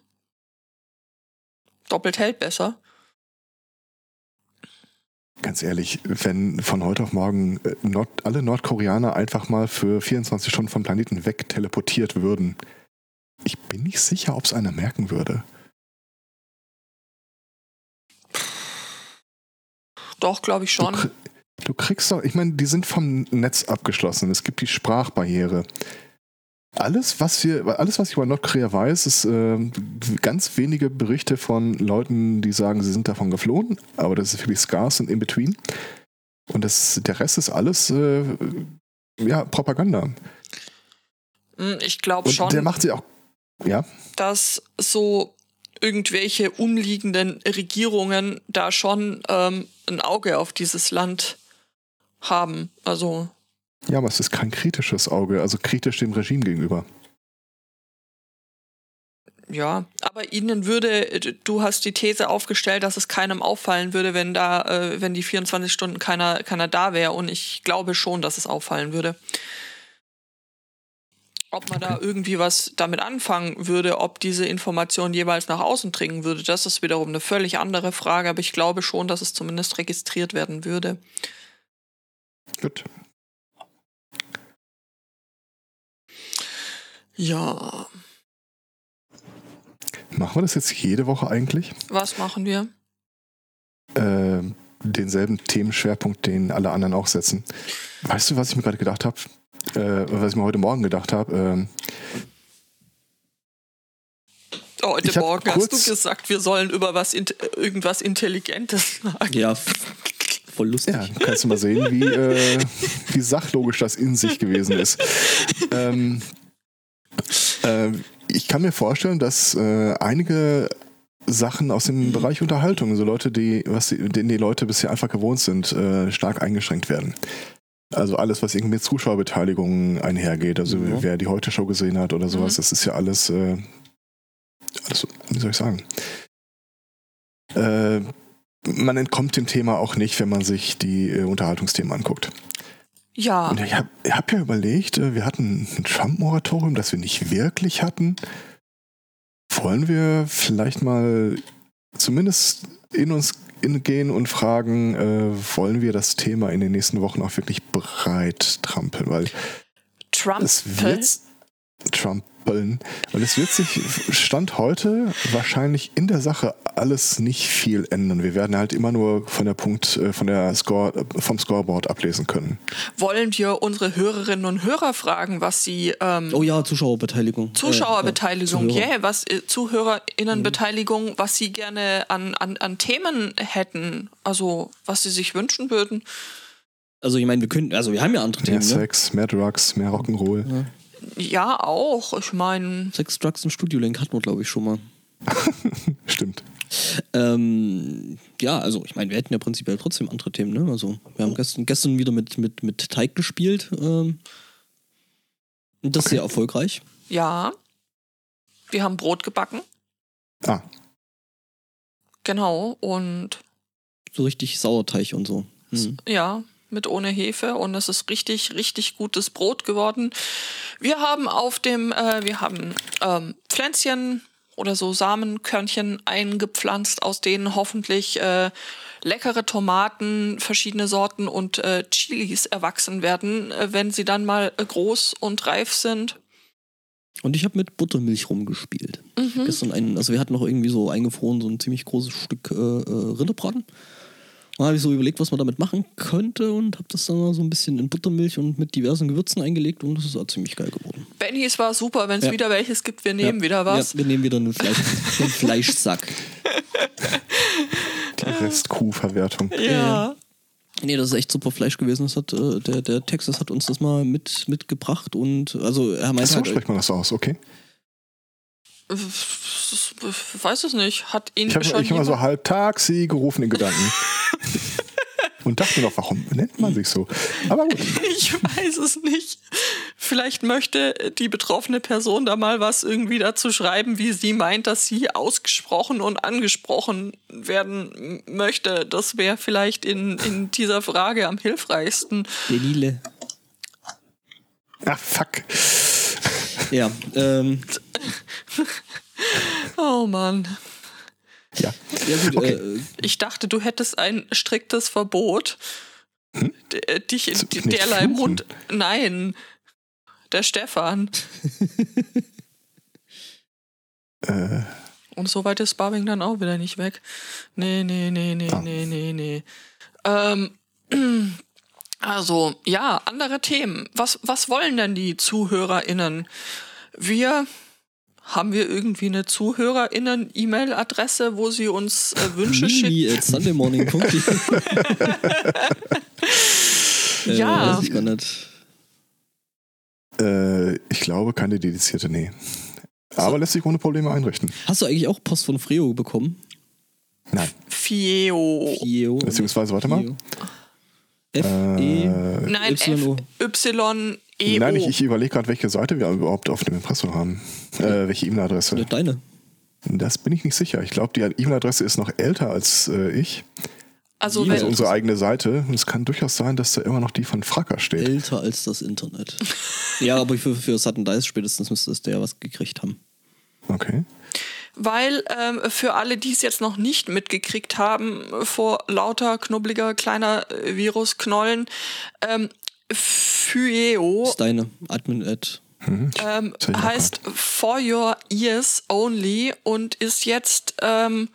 Doppelt hält besser. Ganz ehrlich, wenn von heute auf morgen äh, Nord alle Nordkoreaner einfach mal für 24 Stunden vom Planeten weg teleportiert würden, ich bin nicht sicher, ob es einer merken würde. Doch, glaube ich schon. Du, Du kriegst doch, ich meine, die sind vom Netz abgeschlossen. Es gibt die Sprachbarriere. Alles, was wir, alles, was ich über Nordkorea weiß, ist äh, ganz wenige Berichte von Leuten, die sagen, sie sind davon geflohen, aber das ist wirklich scarce und in between. Und das, der Rest ist alles äh, ja, Propaganda. Hm, ich glaube schon. Der macht sie auch, ja. Dass so irgendwelche umliegenden Regierungen da schon ähm, ein Auge auf dieses Land haben. Also. Ja, aber es ist kein kritisches Auge, also kritisch dem Regime gegenüber. Ja, aber Ihnen würde, du hast die These aufgestellt, dass es keinem auffallen würde, wenn da, äh, wenn die 24 Stunden keiner, keiner da wäre. Und ich glaube schon, dass es auffallen würde. Ob man okay. da irgendwie was damit anfangen würde, ob diese Information jeweils nach außen dringen würde, das ist wiederum eine völlig andere Frage, aber ich glaube schon, dass es zumindest registriert werden würde. Gut. Ja. Machen wir das jetzt jede Woche eigentlich? Was machen wir? Äh, denselben Themenschwerpunkt, den alle anderen auch setzen. Weißt du, was ich mir gerade gedacht habe? Äh, was ich mir heute Morgen gedacht habe? Ähm, oh, heute Morgen hast du gesagt, wir sollen über was irgendwas Intelligentes sagen. Ja, voll lustig. Ja, kannst du mal sehen, wie, äh, wie sachlogisch das in sich gewesen ist. ähm, äh, ich kann mir vorstellen, dass äh, einige Sachen aus dem Bereich Unterhaltung, so Leute, die, was die, denen die Leute bisher einfach gewohnt sind, äh, stark eingeschränkt werden. Also alles, was irgendwie mit Zuschauerbeteiligung einhergeht, also mhm. wer die Heute-Show gesehen hat oder sowas, mhm. das ist ja alles, äh, alles, wie soll ich sagen? Äh, man entkommt dem Thema auch nicht, wenn man sich die äh, Unterhaltungsthemen anguckt. Ja. Und ich habe hab ja überlegt, äh, wir hatten ein Trump-Moratorium, das wir nicht wirklich hatten. Wollen wir vielleicht mal zumindest in uns gehen und fragen, äh, wollen wir das Thema in den nächsten Wochen auch wirklich breit trampeln? Weil Trump es wird Trump Böllen. Und es wird sich Stand heute wahrscheinlich in der Sache alles nicht viel ändern. Wir werden halt immer nur von der Punkt, äh, von der Score, vom Scoreboard ablesen können. Wollen wir unsere Hörerinnen und Hörer fragen, was sie. Ähm, oh ja, Zuschauerbeteiligung. Zuschauerbeteiligung, ja, äh, yeah, was äh, ZuhörerInnenbeteiligung, was sie gerne an, an, an Themen hätten, also was sie sich wünschen würden. Also ich meine, wir können, also wir haben ja andere Themen. Mehr ne? Sex, mehr Drugs, mehr Rock'n'Roll. Ja. Ja, auch. Ich meine. Sex, Drugs und Studio Link hatten wir, glaube ich, schon mal. Stimmt. Ähm, ja, also ich meine, wir hätten ja prinzipiell trotzdem andere Themen, ne? Also wir haben gestern, gestern wieder mit, mit, mit Teig gespielt. Ähm, und das okay. sehr erfolgreich. Ja. Wir haben Brot gebacken. Ah. Genau, und. So richtig Sauerteig und so. Hm. Ja, mit ohne Hefe und es ist richtig, richtig gutes Brot geworden. Wir haben auf dem, äh, wir haben ähm, Pflänzchen oder so Samenkörnchen eingepflanzt, aus denen hoffentlich äh, leckere Tomaten, verschiedene Sorten und äh, Chilis erwachsen werden, äh, wenn sie dann mal äh, groß und reif sind. Und ich habe mit Buttermilch rumgespielt. Mhm. Gestern einen, also wir hatten noch irgendwie so eingefroren, so ein ziemlich großes Stück äh, äh Rinderbraten. Dann habe ich so überlegt, was man damit machen könnte und habe das dann mal so ein bisschen in Buttermilch und mit diversen Gewürzen eingelegt und das ist auch ziemlich geil geworden. Benny, es war super. Wenn es ja. wieder welches gibt, wir nehmen ja. wieder was. Ja, wir nehmen wieder einen, Fleisch, einen Fleischsack. Die Restkuhverwertung. Ja. Nee, das ist echt super Fleisch gewesen. Das hat, äh, der, der Texas hat uns das mal mit, mitgebracht und also er meinte. So halt, spricht man das aus, okay. Weiß es nicht. Hat ihn ich habe hab immer so halb Taxi gerufen in Gedanken. Und dachte mir doch, warum nennt man sich so? Aber gut. Ich weiß es nicht. Vielleicht möchte die betroffene Person da mal was irgendwie dazu schreiben, wie sie meint, dass sie ausgesprochen und angesprochen werden möchte. Das wäre vielleicht in, in dieser Frage am hilfreichsten. Delile. Ach, fuck. Ja, ähm. oh Mann. Ja. ja gut, okay. äh, ich dachte, du hättest ein striktes Verbot, hm? dich in derlei Mund. Nein, der Stefan. äh. Und so weit ist Barbing dann auch wieder nicht weg. Nee, nee, nee, nee, ah. nee, nee, nee. Ähm, also, ja, andere Themen. Was, was wollen denn die ZuhörerInnen? Wir haben wir irgendwie eine ZuhörerInnen-E-Mail-Adresse, wo sie uns äh, Wünsche schicken? at sundaymorning.de Ja. Äh, weiß ich gar nicht. Äh, ich glaube keine dedizierte, nee. Aber so. lässt sich ohne Probleme einrichten. Hast du eigentlich auch Post von Freo bekommen? Nein. Fieo. Fieo. Beziehungsweise, warte mal. F, E, Nein, y, F, Y, E, Nein, ich, ich überlege gerade, welche Seite wir überhaupt auf dem Impressum haben. Äh, welche E-Mail-Adresse? Ja, deine. Das bin ich nicht sicher. Ich glaube, die E-Mail-Adresse ist noch älter als äh, ich. Also, Also unsere eigene Seite. Und es kann durchaus sein, dass da immer noch die von Fracker steht. Älter als das Internet. ja, aber für, für Sudden Dice spätestens müsste es der was gekriegt haben. Okay. weil ähm, für alle, die es jetzt noch nicht mitgekriegt haben, vor lauter knubbeliger kleiner äh, Virusknollen, ähm, Fyeo ist deine ähm, hab ich auch heißt For Your Ears Only und ist jetzt ähm,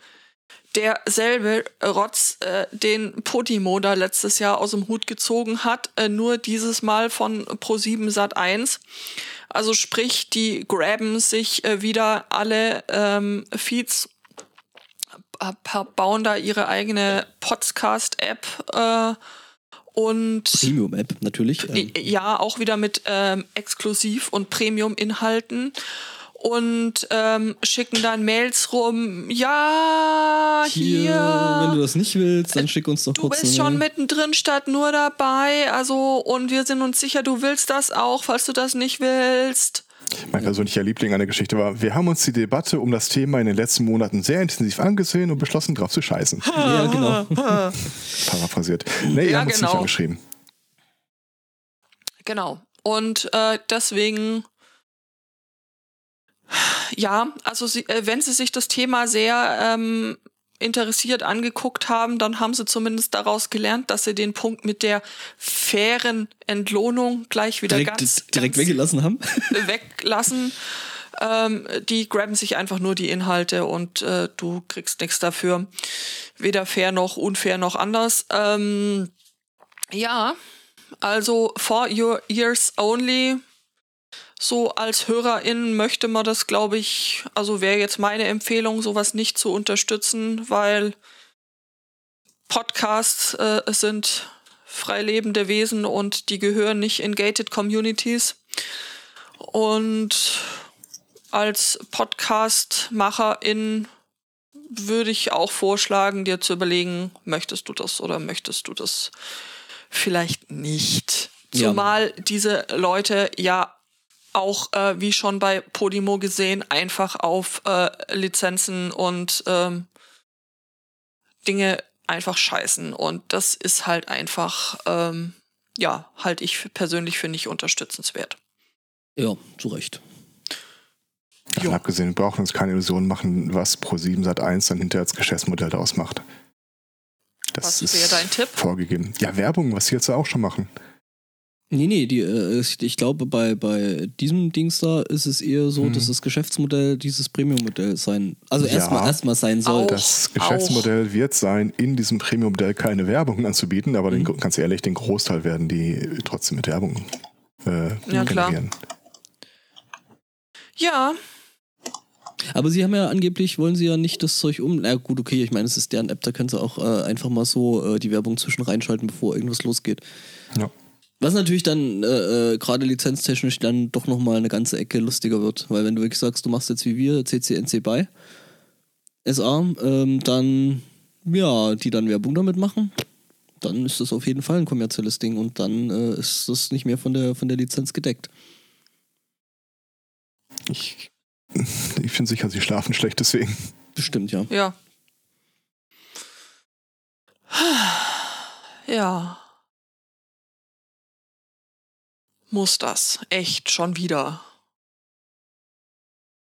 derselbe Rotz, äh, den Podimo da letztes Jahr aus dem Hut gezogen hat, äh, nur dieses Mal von Pro7 Sat 1. Also sprich, die graben sich äh, wieder alle ähm, Feeds, bauen da ihre eigene Podcast-App und Premium-App natürlich. Ähm, ja, auch wieder mit ähm, Exklusiv- und Premium-Inhalten. Und ähm, schicken dann Mails rum. Ja, hier. hier, wenn du das nicht willst, dann schick uns doch Du kurz bist eine schon Mail. mittendrin statt nur dabei. Also, und wir sind uns sicher, du willst das auch, falls du das nicht willst. Mein persönlicher Liebling an der Geschichte war, wir haben uns die Debatte um das Thema in den letzten Monaten sehr intensiv angesehen und beschlossen, drauf zu scheißen. Ja, genau. Paraphrasiert. Nee, ihr Ja, habt uns genau. nicht angeschrieben. Genau. Und äh, deswegen, ja, also sie, äh, wenn sie sich das Thema sehr ähm, interessiert angeguckt haben, dann haben sie zumindest daraus gelernt, dass sie den Punkt mit der fairen Entlohnung gleich wieder Direkt, ganz, direkt ganz weggelassen haben. weglassen. Ähm, die graben sich einfach nur die Inhalte und äh, du kriegst nichts dafür. Weder fair noch unfair noch anders. Ähm, ja, also for your ears only. So als Hörerin möchte man das, glaube ich, also wäre jetzt meine Empfehlung, sowas nicht zu unterstützen, weil Podcasts äh, sind freilebende Wesen und die gehören nicht in gated Communities. Und als Podcast-Macherin würde ich auch vorschlagen, dir zu überlegen, möchtest du das oder möchtest du das vielleicht nicht. Ja. Zumal diese Leute ja auch, äh, wie schon bei Podimo gesehen, einfach auf äh, Lizenzen und ähm, Dinge einfach scheißen. Und das ist halt einfach, ähm, ja, halt ich persönlich für nicht unterstützenswert. Ja, zu Recht. Davon abgesehen, wir brauchen uns keine Illusionen machen, was Pro7 Sat 1 dann hinterher als Geschäftsmodell daraus macht. Das Was ist wäre dein Tipp? vorgegeben. Ja, Werbung, was sie jetzt auch schon machen. Nee, nee, die, äh, ich, glaube, bei, bei diesem Dings da ist es eher so, Hm. dass das Geschäftsmodell dieses Premium-Modell sein, also Ja. erstmal erstmal sein soll. Auch. Das Geschäftsmodell wird sein, in diesem Premium-Modell keine Werbung anzubieten, aber den, ganz ehrlich, den Großteil werden die trotzdem mit Werbung äh, Ja, klar. generieren. Ja, Aber sie haben ja angeblich, wollen sie ja nicht das Zeug um. Na gut, okay, ich meine, es ist deren App, da können sie auch äh, einfach mal so äh, die Werbung zwischen reinschalten, bevor irgendwas losgeht. Ja. Was natürlich dann äh, äh, gerade lizenztechnisch dann doch nochmal eine ganze Ecke lustiger wird. Weil wenn du wirklich sagst, du machst jetzt wie wir CCNC bei SA, ähm, dann ja, die dann Werbung damit machen, dann ist das auf jeden Fall ein kommerzielles Ding und dann äh, ist das nicht mehr von der von der Lizenz gedeckt. Ich, ich bin sicher, sie schlafen schlecht deswegen. Bestimmt, ja. ja. Ja. Muss das. Echt schon wieder.